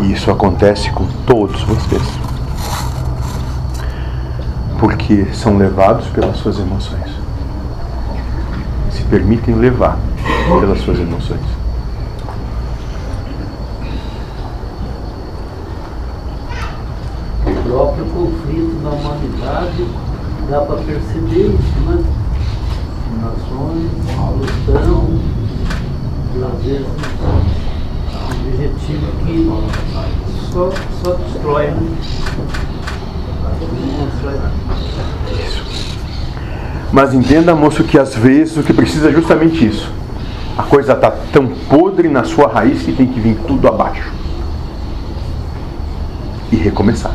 E isso acontece com todos vocês. Porque são levados pelas suas emoções. Se permitem levar pelas suas emoções. O próprio conflito na humanidade dá para perceber isso, né? Nações lutando, e às vezes objetivo que só, só destrói, né? Nada. Mas entenda, moço, que às vezes o que precisa é justamente isso. A coisa está tão podre na sua raiz que tem que vir tudo abaixo. E recomeçar.